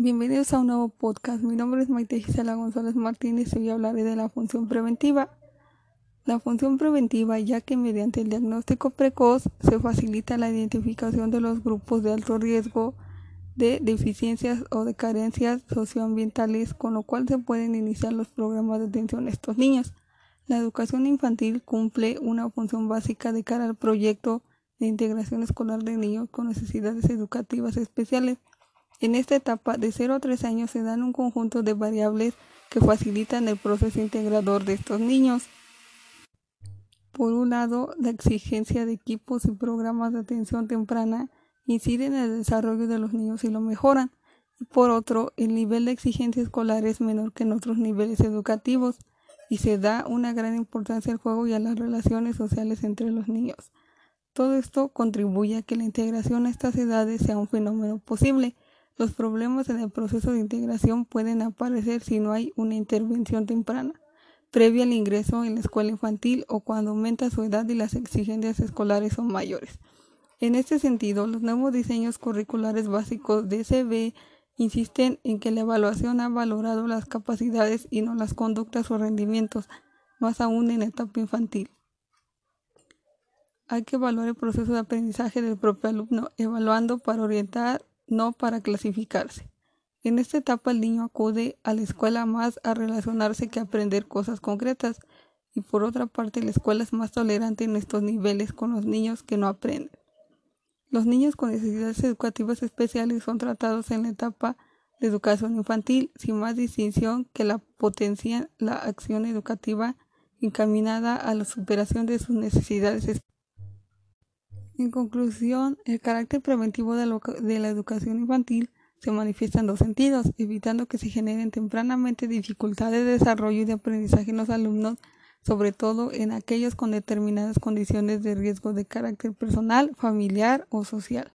Bienvenidos a un nuevo podcast. Mi nombre es Maite Gisela González Martínez y hoy hablaré de la función preventiva. La función preventiva, ya que mediante el diagnóstico precoz se facilita la identificación de los grupos de alto riesgo de deficiencias o de carencias socioambientales, con lo cual se pueden iniciar los programas de atención a estos niños. La educación infantil cumple una función básica de cara al proyecto de integración escolar de niños con necesidades educativas especiales en esta etapa, de 0 a 3 años, se dan un conjunto de variables que facilitan el proceso integrador de estos niños. Por un lado, la exigencia de equipos y programas de atención temprana inciden en el desarrollo de los niños y lo mejoran. Y por otro, el nivel de exigencia escolar es menor que en otros niveles educativos y se da una gran importancia al juego y a las relaciones sociales entre los niños. Todo esto contribuye a que la integración a estas edades sea un fenómeno posible los problemas en el proceso de integración pueden aparecer si no hay una intervención temprana, previa al ingreso en la escuela infantil o cuando aumenta su edad y las exigencias escolares son mayores. En este sentido, los nuevos diseños curriculares básicos de SB insisten en que la evaluación ha valorado las capacidades y no las conductas o rendimientos, más aún en etapa infantil. Hay que evaluar el proceso de aprendizaje del propio alumno, evaluando para orientar no para clasificarse. En esta etapa el niño acude a la escuela más a relacionarse que a aprender cosas concretas y por otra parte la escuela es más tolerante en estos niveles con los niños que no aprenden. Los niños con necesidades educativas especiales son tratados en la etapa de educación infantil sin más distinción que la potencia la acción educativa encaminada a la superación de sus necesidades en conclusión, el carácter preventivo de, la educación infantil se manifiesta en dos sentidos, evitando que se generen tempranamente dificultades de desarrollo y de aprendizaje en los alumnos, sobre todo en aquellos con determinadas condiciones de riesgo de carácter personal, familiar o social.